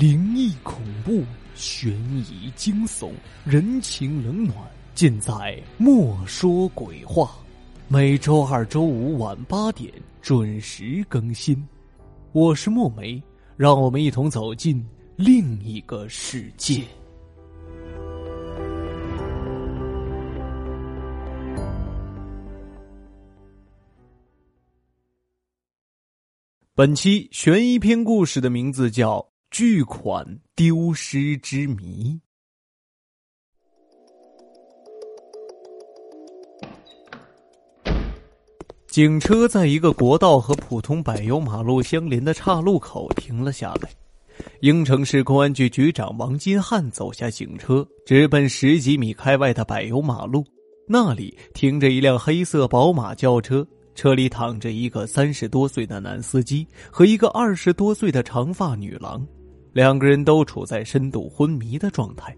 灵异、恐怖、悬疑、惊悚、人情冷暖，尽在《莫说鬼话》。每周二、周五晚八点准时更新。我是墨梅，让我们一同走进另一个世界。本期悬疑篇故事的名字叫。巨款丢失之谜。警车在一个国道和普通柏油马路相连的岔路口停了下来。应城市公安局局长王金汉走下警车，直奔十几米开外的柏油马路。那里停着一辆黑色宝马轿车，车里躺着一个三十多岁的男司机和一个二十多岁的长发女郎。两个人都处在深度昏迷的状态。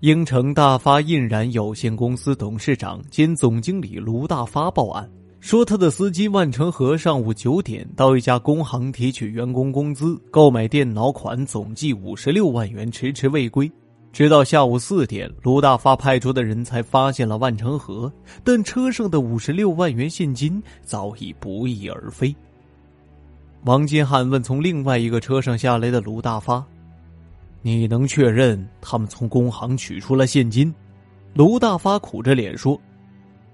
英城大发印染有限公司董事长兼总经理卢大发报案，说他的司机万成和上午九点到一家工行提取员工工资、购买电脑款，总计五十六万元，迟迟未归。直到下午四点，卢大发派出的人才发现了万成和，但车上的五十六万元现金早已不翼而飞。王金汉问从另外一个车上下来的卢大发：“你能确认他们从工行取出了现金？”卢大发苦着脸说：“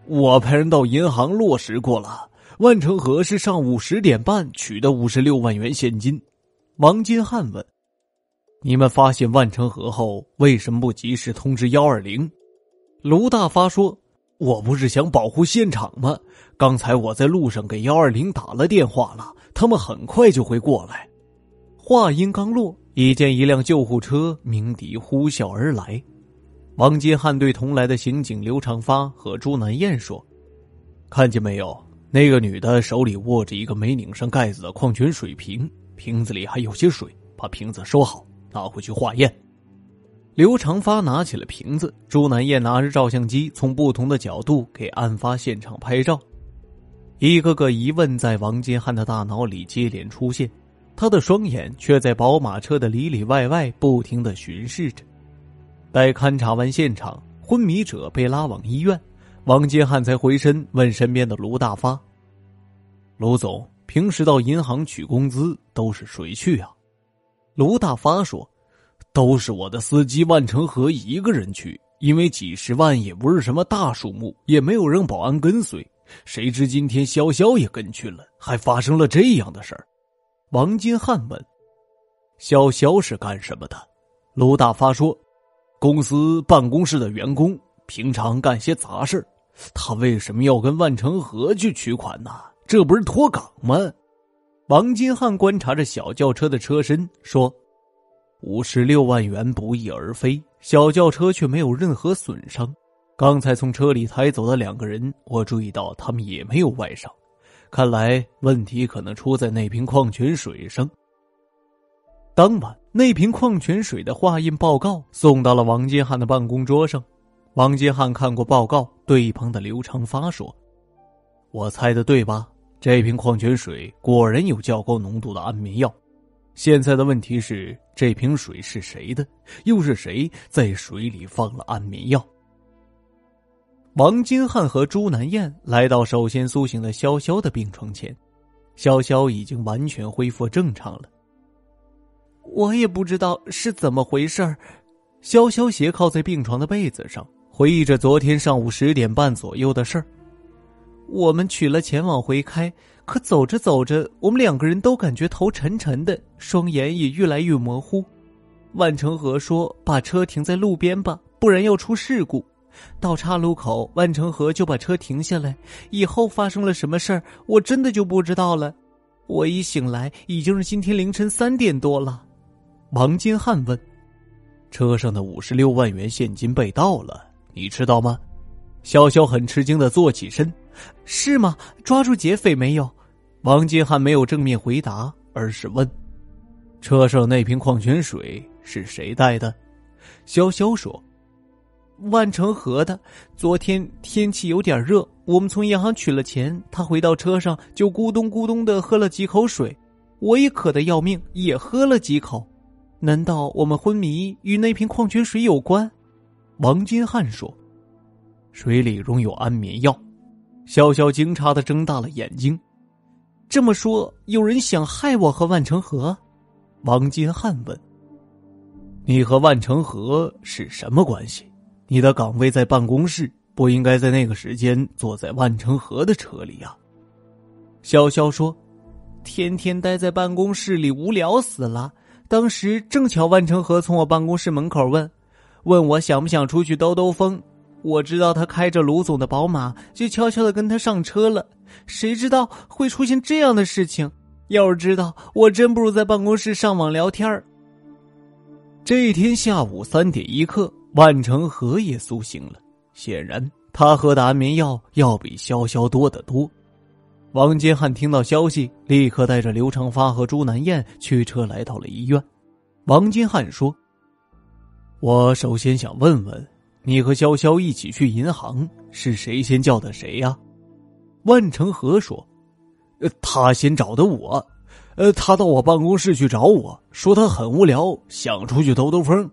我派人到银行落实过了，万成和是上午十点半取的五十六万元现金。”王金汉问：“你们发现万成和后，为什么不及时通知幺二零？”卢大发说：“我不是想保护现场吗？刚才我在路上给幺二零打了电话了。”他们很快就会过来。话音刚落，已见一辆救护车鸣笛呼啸而来。王金汉对同来的刑警刘长发和朱南燕说：“看见没有？那个女的手里握着一个没拧上盖子的矿泉水瓶，瓶子里还有些水。把瓶子收好，拿回去化验。”刘长发拿起了瓶子，朱南燕拿着照相机，从不同的角度给案发现场拍照。一个个疑问在王金汉的大脑里接连出现，他的双眼却在宝马车的里里外外不停的巡视着。待勘察完现场，昏迷者被拉往医院，王金汉才回身问身边的卢大发：“卢总，平时到银行取工资都是谁去啊？”卢大发说：“都是我的司机万成和一个人去，因为几十万也不是什么大数目，也没有让保安跟随。”谁知今天潇潇也跟去了，还发生了这样的事儿。王金汉问：“潇潇是干什么的？”卢大发说：“公司办公室的员工，平常干些杂事他为什么要跟万成和去取款呢？这不是脱岗吗？”王金汉观察着小轿车的车身，说：“五十六万元不翼而飞，小轿车却没有任何损伤。”刚才从车里抬走的两个人，我注意到他们也没有外伤，看来问题可能出在那瓶矿泉水上。当晚，那瓶矿泉水的化验报告送到了王金汉的办公桌上。王金汉看过报告，对一旁的刘长发说：“我猜的对吧？这瓶矿泉水果然有较高浓度的安眠药。现在的问题是，这瓶水是谁的？又是谁在水里放了安眠药？”王金汉和朱南燕来到首先苏醒的潇潇的病床前，潇潇已经完全恢复正常了。我也不知道是怎么回事儿，潇潇斜靠在病床的被子上，回忆着昨天上午十点半左右的事儿。我们取了钱往回开，可走着走着，我们两个人都感觉头沉沉的，双眼也越来越模糊。万成和说：“把车停在路边吧，不然要出事故。”到岔路口，万成和就把车停下来。以后发生了什么事儿，我真的就不知道了。我一醒来，已经是今天凌晨三点多了。王金汉问：“车上的五十六万元现金被盗了，你知道吗？”潇潇很吃惊的坐起身：“是吗？抓住劫匪没有？”王金汉没有正面回答，而是问：“车上那瓶矿泉水是谁带的？”潇潇说。万成和的，昨天天气有点热，我们从银行取了钱，他回到车上就咕咚咕咚的喝了几口水，我也渴得要命，也喝了几口。难道我们昏迷与那瓶矿泉水有关？王金汉说：“水里溶有安眠药。”潇潇惊诧的睁大了眼睛。这么说，有人想害我和万成河？王金汉问：“你和万成河是什么关系？你的岗位在办公室，不应该在那个时间坐在万成河的车里呀。”潇潇说：“天天待在办公室里，无聊死了。当时正巧万成河从我办公室门口问，问我想不想出去兜兜风。我知道他开着卢总的宝马，就悄悄的跟他上车了。”谁知道会出现这样的事情？要是知道，我真不如在办公室上网聊天这一天下午三点一刻，万成河也苏醒了。显然，他喝的安眠药要比潇潇多得多。王金汉听到消息，立刻带着刘长发和朱南燕驱车来到了医院。王金汉说：“我首先想问问，你和潇潇一起去银行，是谁先叫的谁呀？”万成和说：“呃，他先找的我，呃，他到我办公室去找我说他很无聊，想出去兜兜风。”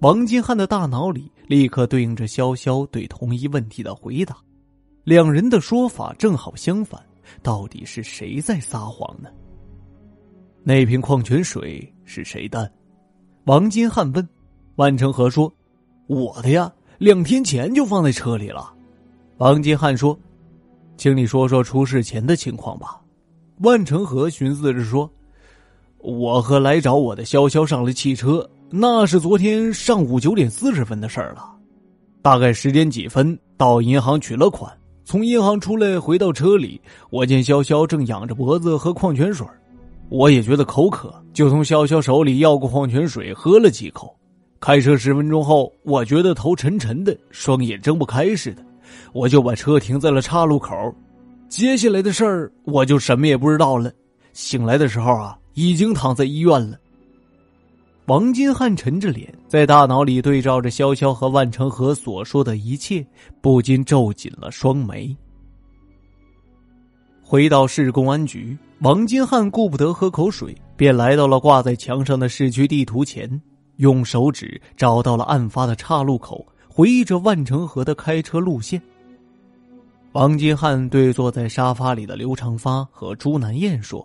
王金汉的大脑里立刻对应着潇潇对同一问题的回答，两人的说法正好相反，到底是谁在撒谎呢？那瓶矿泉水是谁的？王金汉问。万成和说：“我的呀，两天前就放在车里了。”王金汉说。请你说说出事前的情况吧。万成河寻思着说：“我和来找我的潇潇上了汽车，那是昨天上午九点四十分的事儿了。大概十点几分到银行取了款，从银行出来回到车里，我见潇潇正仰着脖子喝矿泉水，我也觉得口渴，就从潇潇手里要过矿泉水喝了几口。开车十分钟后，我觉得头沉沉的，双眼睁不开似的。”我就把车停在了岔路口，接下来的事儿我就什么也不知道了。醒来的时候啊，已经躺在医院了。王金汉沉着脸，在大脑里对照着潇潇和万成河所说的一切，不禁皱紧了双眉。回到市公安局，王金汉顾不得喝口水，便来到了挂在墙上的市区地图前，用手指找到了案发的岔路口。回忆着万成河的开车路线，王金汉对坐在沙发里的刘长发和朱南燕说：“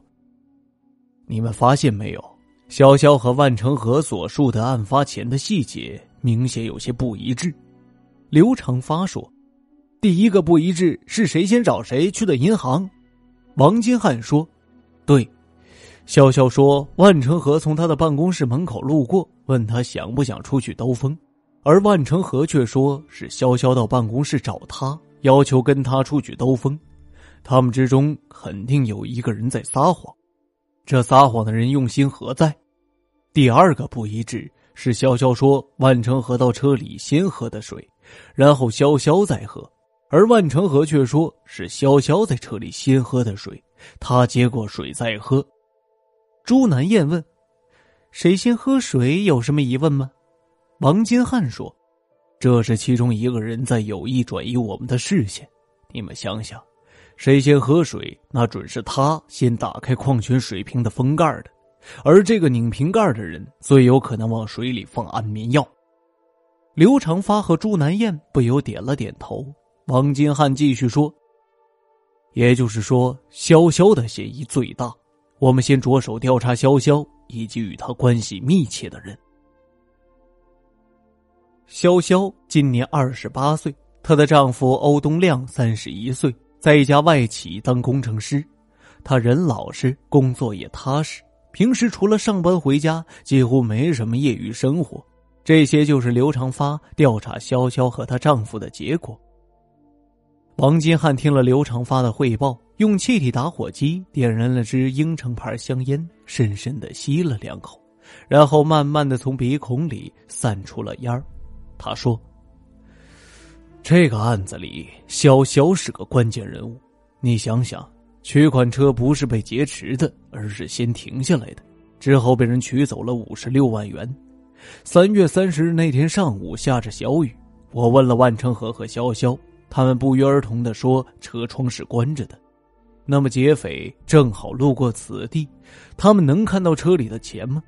你们发现没有，潇潇和万成河所述的案发前的细节明显有些不一致。”刘长发说：“第一个不一致是谁先找谁去的银行。”王金汉说：“对，潇潇说万成河从他的办公室门口路过，问他想不想出去兜风。”而万成河却说是潇潇到办公室找他，要求跟他出去兜风。他们之中肯定有一个人在撒谎，这撒谎的人用心何在？第二个不一致是潇潇说万成河到车里先喝的水，然后潇潇再喝，而万成河却说是潇潇在车里先喝的水，他接过水再喝。朱南燕问：“谁先喝水？有什么疑问吗？”王金汉说：“这是其中一个人在有意转移我们的视线。你们想想，谁先喝水，那准是他先打开矿泉水瓶的封盖的。而这个拧瓶盖的人，最有可能往水里放安眠药。”刘长发和朱南燕不由点了点头。王金汉继续说：“也就是说，潇潇的嫌疑最大。我们先着手调查潇潇以及与他关系密切的人。”潇潇今年二十八岁，她的丈夫欧东亮三十一岁，在一家外企当工程师。他人老实，工作也踏实，平时除了上班回家，几乎没什么业余生活。这些就是刘长发调查潇潇和她丈夫的结果。王金汉听了刘长发的汇报，用气体打火机点燃了支英城牌香烟，深深的吸了两口，然后慢慢的从鼻孔里散出了烟儿。他说：“这个案子里，潇潇是个关键人物。你想想，取款车不是被劫持的，而是先停下来的，之后被人取走了五十六万元。三月三十日那天上午下着小雨，我问了万成河和潇潇，他们不约而同的说车窗是关着的。那么劫匪正好路过此地，他们能看到车里的钱吗？”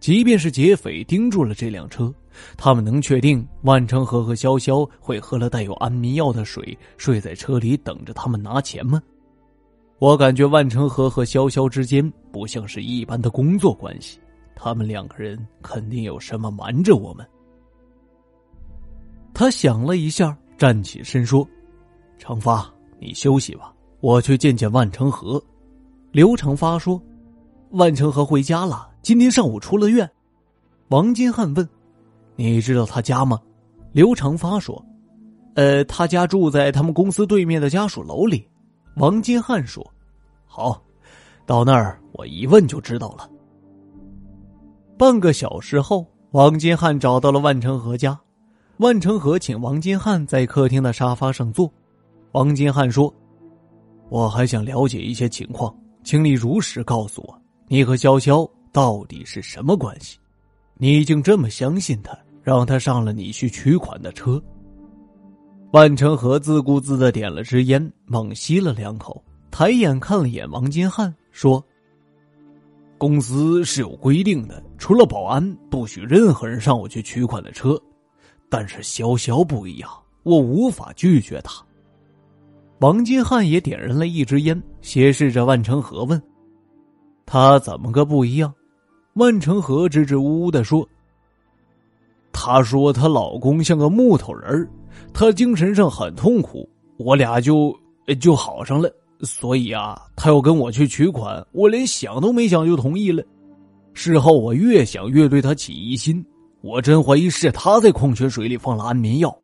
即便是劫匪盯住了这辆车，他们能确定万成河和潇潇会喝了带有安眠药的水，睡在车里等着他们拿钱吗？我感觉万成河和潇潇之间不像是一般的工作关系，他们两个人肯定有什么瞒着我们。他想了一下，站起身说：“长发，你休息吧，我去见见万成河。”刘长发说：“万成河回家了。”今天上午出了院，王金汉问：“你知道他家吗？”刘长发说：“呃，他家住在他们公司对面的家属楼里。”王金汉说：“好，到那儿我一问就知道了。”半个小时后，王金汉找到了万成和家。万成和请王金汉在客厅的沙发上坐。王金汉说：“我还想了解一些情况，请你如实告诉我，你和潇潇。”到底是什么关系？你已经这么相信他，让他上了你去取款的车。万成和自顾自的点了支烟，猛吸了两口，抬眼看了眼王金汉，说：“公司是有规定的，除了保安，不许任何人上我去取款的车。但是潇潇不一样，我无法拒绝他。”王金汉也点燃了一支烟，斜视着万成和问：“他怎么个不一样？”万成河支支吾吾的说：“她说她老公像个木头人她精神上很痛苦，我俩就就好上了。所以啊，她要跟我去取款，我连想都没想就同意了。事后我越想越对她起疑心，我真怀疑是她在矿泉水里放了安眠药，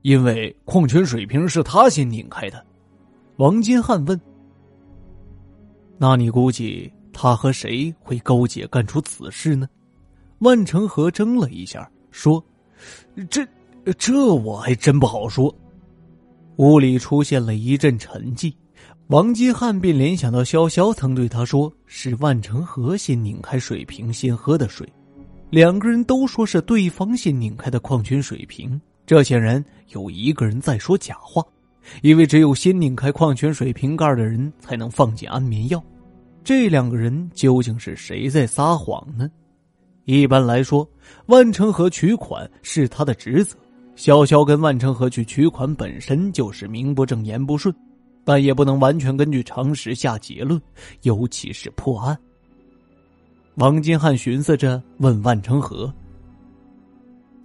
因为矿泉水瓶是她先拧开的。”王金汉问：“那你估计？”他和谁会勾结干出此事呢？万成河怔了一下，说：“这，这我还真不好说。”屋里出现了一阵沉寂，王金汉便联想到潇潇曾对他说是万成河先拧开水瓶先喝的水，两个人都说是对方先拧开的矿泉水瓶，这显然有一个人在说假话，因为只有先拧开矿泉水瓶盖的人才能放进安眠药。这两个人究竟是谁在撒谎呢？一般来说，万成河取款是他的职责，潇潇跟万成河去取款本身就是名不正言不顺，但也不能完全根据常识下结论，尤其是破案。王金汉寻思着问万成河：“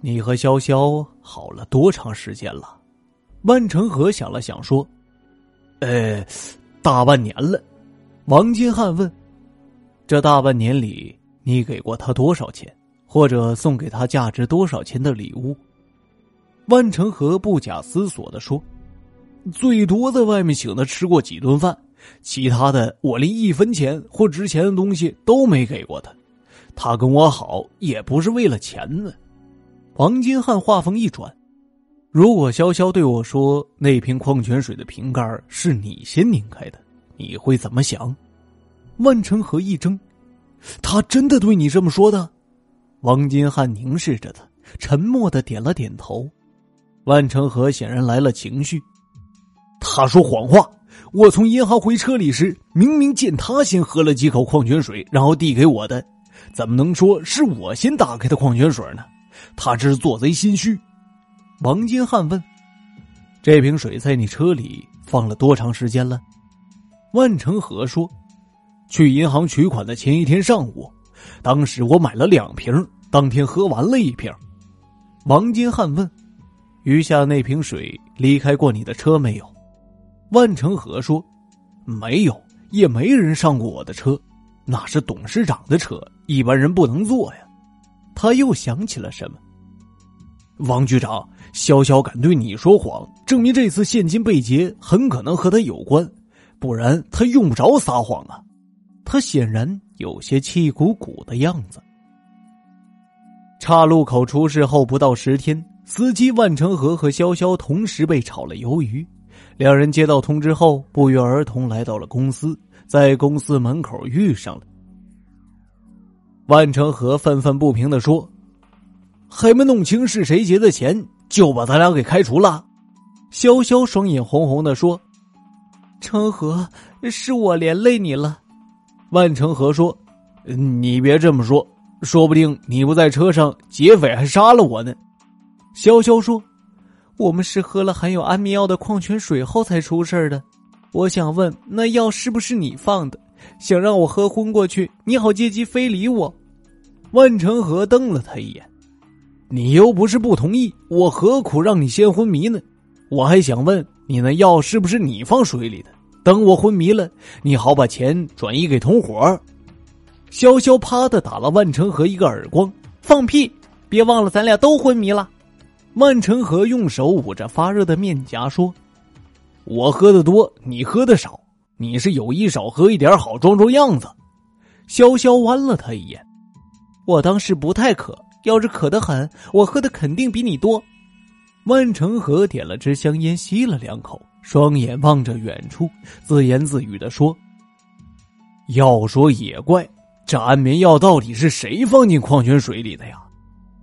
你和潇潇好了多长时间了？”万成河想了想说：“呃，大半年了。”王金汉问：“这大半年里，你给过他多少钱，或者送给他价值多少钱的礼物？”万成和不假思索的说：“最多在外面请他吃过几顿饭，其他的我连一分钱或值钱的东西都没给过他。他跟我好也不是为了钱呢。”王金汉话锋一转：“如果潇潇对我说那瓶矿泉水的瓶盖是你先拧开的？”你会怎么想？万成河一怔，他真的对你这么说的？王金汉凝视着他，沉默的点了点头。万成河显然来了情绪，他说谎话。我从银行回车里时，明明见他先喝了几口矿泉水，然后递给我的，怎么能说是我先打开的矿泉水呢？他这是做贼心虚。王金汉问：“这瓶水在你车里放了多长时间了？”万成河说：“去银行取款的前一天上午，当时我买了两瓶，当天喝完了一瓶。”王金汉问：“余下那瓶水离开过你的车没有？”万成河说：“没有，也没人上过我的车，那是董事长的车，一般人不能坐呀。”他又想起了什么：“王局长，潇潇敢对你说谎，证明这次现金被劫很可能和他有关。”不然他用不着撒谎啊！他显然有些气鼓鼓的样子。岔路口出事后不到十天，司机万成河和潇潇同时被炒了鱿鱼。两人接到通知后，不约而同来到了公司，在公司门口遇上了。万成河愤愤不平的说：“还没弄清是谁劫的钱，就把咱俩给开除了。”潇潇双眼红红的说。成河，是我连累你了。万成河说：“你别这么说，说不定你不在车上，劫匪还杀了我呢。”潇潇说：“我们是喝了含有安眠药的矿泉水后才出事的。我想问，那药是不是你放的？想让我喝昏过去，你好借机非礼我？”万成河瞪了他一眼：“你又不是不同意，我何苦让你先昏迷呢？我还想问你，那药是不是你放水里的？等我昏迷了，你好把钱转移给同伙。”潇潇啪的打了万成河一个耳光：“放屁！别忘了咱俩都昏迷了。”万成河用手捂着发热的面颊说：“我喝的多，你喝的少，你是有意少喝一点，好装装样子。”潇潇弯了他一眼。我当时不太渴，要是渴得很，我喝的肯定比你多。万成河点了支香烟，吸了两口，双眼望着远处，自言自语的说：“要说也怪，这安眠药到底是谁放进矿泉水里的呀？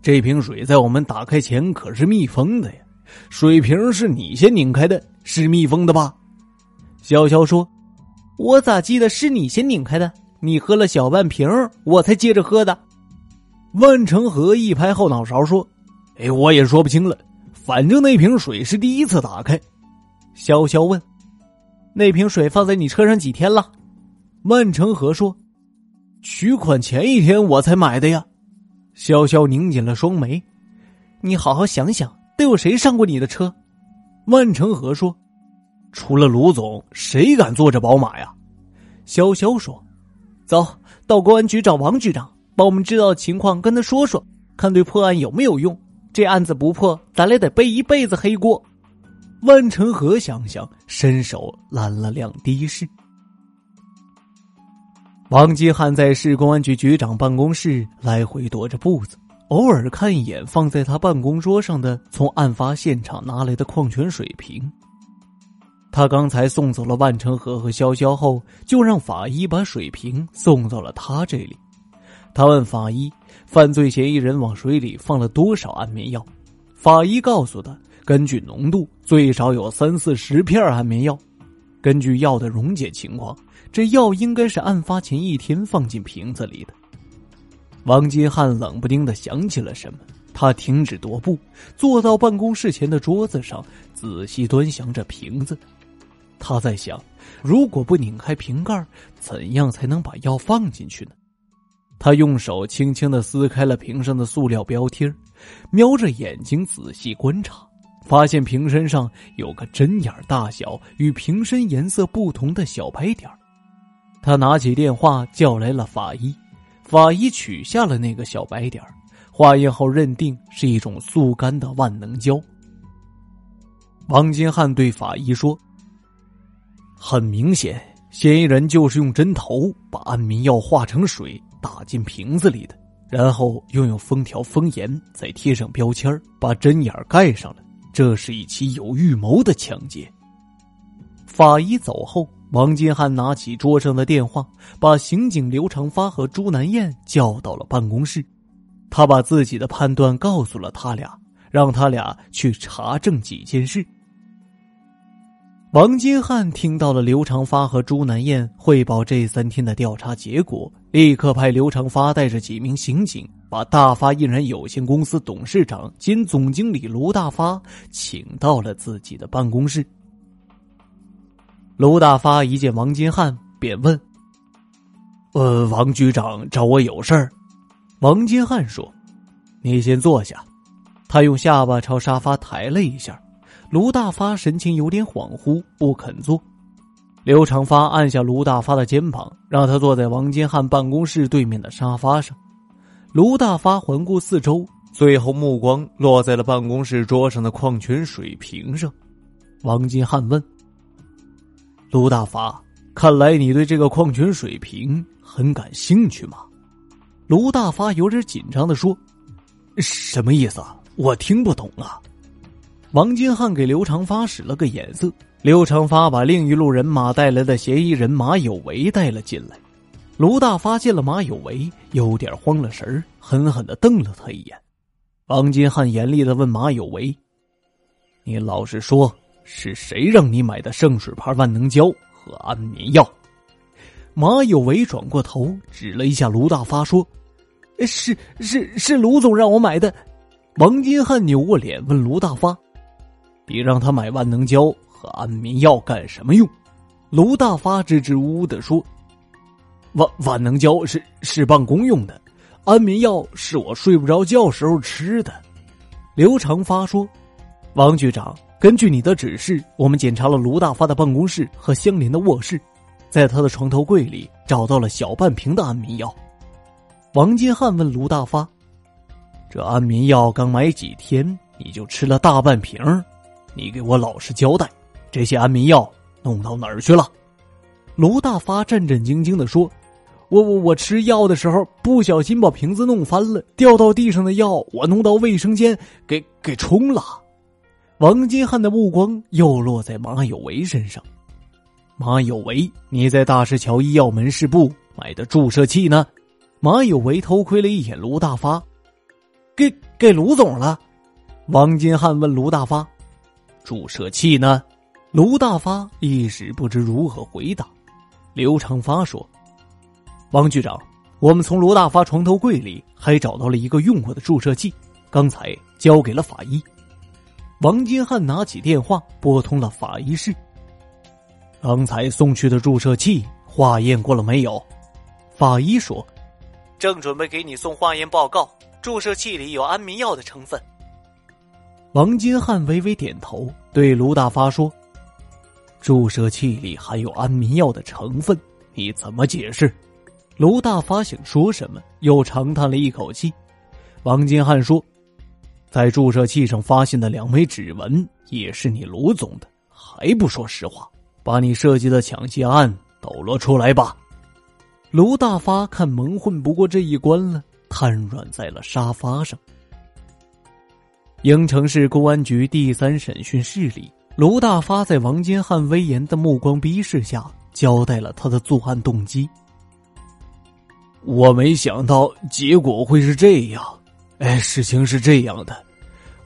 这瓶水在我们打开前可是密封的呀，水瓶是你先拧开的，是密封的吧？”潇潇说：“我咋记得是你先拧开的？你喝了小半瓶，我才接着喝的。”万成河一拍后脑勺说：“哎，我也说不清了，反正那瓶水是第一次打开。”潇潇问：“那瓶水放在你车上几天了？”万成河说：“取款前一天我才买的呀。”潇潇拧紧了双眉：“你好好想想，都有谁上过你的车？”万成河说：“除了卢总，谁敢坐这宝马呀？”潇潇说：“走到公安局找王局长。”把我们知道的情况跟他说说，看对破案有没有用。这案子不破，咱俩得背一辈子黑锅。万成河想想，伸手拦了辆的士。王继汉在市公安局局长办公室来回踱着步子，偶尔看一眼放在他办公桌上的从案发现场拿来的矿泉水瓶。他刚才送走了万成河和潇潇后，就让法医把水瓶送到了他这里。他问法医：“犯罪嫌疑人往水里放了多少安眠药？”法医告诉他：“根据浓度，最少有三四十片安眠药。根据药的溶解情况，这药应该是案发前一天放进瓶子里的。”王金汉冷不丁的想起了什么，他停止踱步，坐到办公室前的桌子上，仔细端详着瓶子。他在想：如果不拧开瓶盖，怎样才能把药放进去呢？他用手轻轻的撕开了瓶上的塑料标贴瞄着眼睛仔细观察，发现瓶身上有个针眼大小与瓶身颜色不同的小白点他拿起电话叫来了法医，法医取下了那个小白点化验后认定是一种速干的万能胶。王金汉对法医说：“很明显，嫌疑人就是用针头把安眠药化成水。”打进瓶子里的，然后又用封条封严，再贴上标签把针眼盖上了。这是一起有预谋的抢劫。法医走后，王金汉拿起桌上的电话，把刑警刘长发和朱南燕叫到了办公室。他把自己的判断告诉了他俩，让他俩去查证几件事。王金汉听到了刘长发和朱南燕汇报这三天的调查结果，立刻派刘长发带着几名刑警，把大发印染有限公司董事长兼总经理卢大发请到了自己的办公室。卢大发一见王金汉，便问：“呃，王局长找我有事儿？”王金汉说：“你先坐下。”他用下巴朝沙发抬了一下。卢大发神情有点恍惚，不肯坐。刘长发按下卢大发的肩膀，让他坐在王金汉办公室对面的沙发上。卢大发环顾四周，最后目光落在了办公室桌上的矿泉水瓶上。王金汉问：“卢大发，看来你对这个矿泉水瓶很感兴趣吗？”卢大发有点紧张的说：“什么意思啊？我听不懂啊。”王金汉给刘长发使了个眼色，刘长发把另一路人马带来的嫌疑人马有为带了进来。卢大发见了马有为，有点慌了神，狠狠的瞪了他一眼。王金汉严厉的问马有为：“你老实说，是谁让你买的圣水牌万能胶和安眠药？”马有为转过头，指了一下卢大发，说：“是是是，卢总让我买的。王金汉扭过脸问卢大发：“你让他买万能胶安眠药干什么用？”卢大发支支吾吾的说：“万万能胶是是办公用的，安眠药是我睡不着觉时候吃的。”刘长发说：“王局长，根据你的指示，我们检查了卢大发的办公室和相邻的卧室，在他的床头柜里找到了小半瓶的安眠药。”王金汉问卢大发。这安眠药刚买几天，你就吃了大半瓶你给我老实交代，这些安眠药弄到哪儿去了？卢大发战战兢兢的说：“我我我吃药的时候不小心把瓶子弄翻了，掉到地上的药我弄到卫生间给给冲了。”王金汉的目光又落在马有为身上。马有为，你在大石桥医药门市部买的注射器呢？马有为偷窥了一眼卢大发。给给卢总了，王金汉问卢大发：“注射器呢？”卢大发一时不知如何回答。刘长发说：“王局长，我们从卢大发床头柜里还找到了一个用过的注射器，刚才交给了法医。”王金汉拿起电话拨通了法医室。刚才送去的注射器化验过了没有？法医说：“正准备给你送化验报告。”注射器里有安眠药的成分。王金汉微微点头，对卢大发说：“注射器里含有安眠药的成分，你怎么解释？”卢大发想说什么，又长叹了一口气。王金汉说：“在注射器上发现的两枚指纹也是你卢总的，还不说实话？把你设计的抢劫案抖落出来吧。”卢大发看蒙混不过这一关了。瘫软在了沙发上。应城市公安局第三审讯室里，卢大发在王金汉威严的目光逼视下，交代了他的作案动机。我没想到结果会是这样。哎，事情是这样的，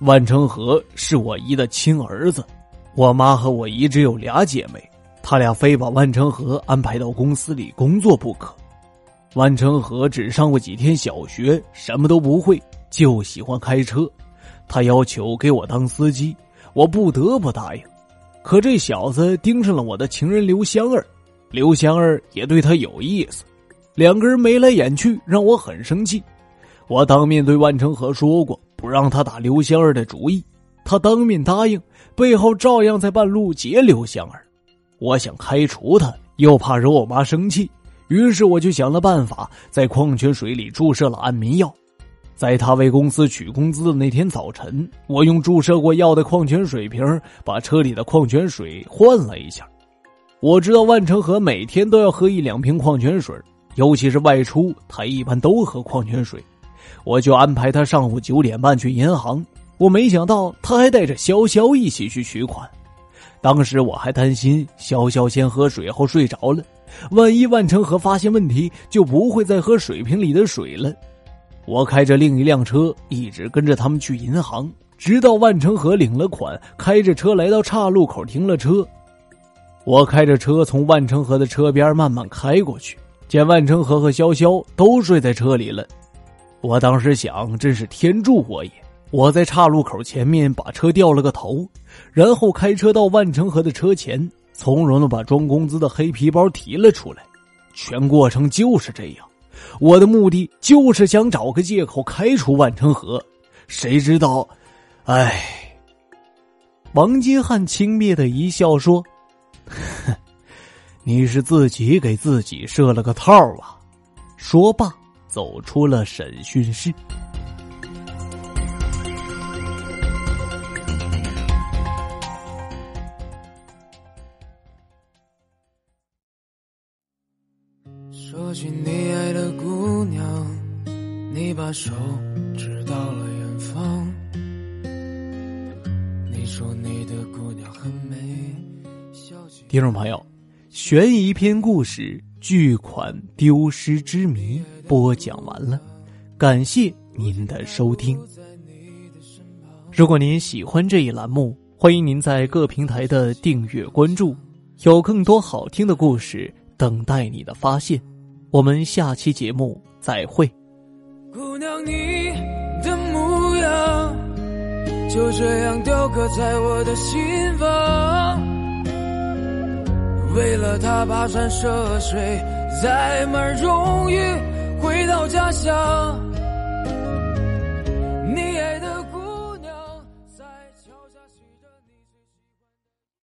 万成和是我姨的亲儿子，我妈和我姨只有俩姐妹，他俩非把万成和安排到公司里工作不可。万成和只上过几天小学，什么都不会，就喜欢开车。他要求给我当司机，我不得不答应。可这小子盯上了我的情人刘香儿，刘香儿也对他有意思，两个人眉来眼去，让我很生气。我当面对万成和说过，不让他打刘香儿的主意，他当面答应，背后照样在半路劫刘香儿。我想开除他，又怕惹我妈生气。于是我就想了办法，在矿泉水里注射了安眠药。在他为公司取工资的那天早晨，我用注射过药的矿泉水瓶把车里的矿泉水换了一下。我知道万成和每天都要喝一两瓶矿泉水，尤其是外出，他一般都喝矿泉水。我就安排他上午九点半去银行。我没想到他还带着潇潇一起去取款。当时我还担心潇潇先喝水后睡着了。万一万成和发现问题，就不会再喝水瓶里的水了。我开着另一辆车，一直跟着他们去银行，直到万成和领了款，开着车来到岔路口停了车。我开着车从万成和的车边慢慢开过去，见万成和和潇潇都睡在车里了。我当时想，真是天助我也！我在岔路口前面把车掉了个头，然后开车到万成和的车前。从容的把装工资的黑皮包提了出来，全过程就是这样。我的目的就是想找个借口开除万成河，谁知道，唉。王金汉轻蔑的一笑说：“哼，你是自己给自己设了个套啊！”说罢，走出了审讯室。说起你爱的姑娘，你把手指到了远方。你说你的姑娘很美。听众朋友，悬疑篇故事《巨款丢失之谜》播讲完了，感谢您的收听。如果您喜欢这一栏目，欢迎您在各平台的订阅关注，有更多好听的故事等待你的发现。我们下期节目再会。姑娘，你的模样就这样雕刻在我的心房。为了他跋山涉水，载满荣誉回到家乡。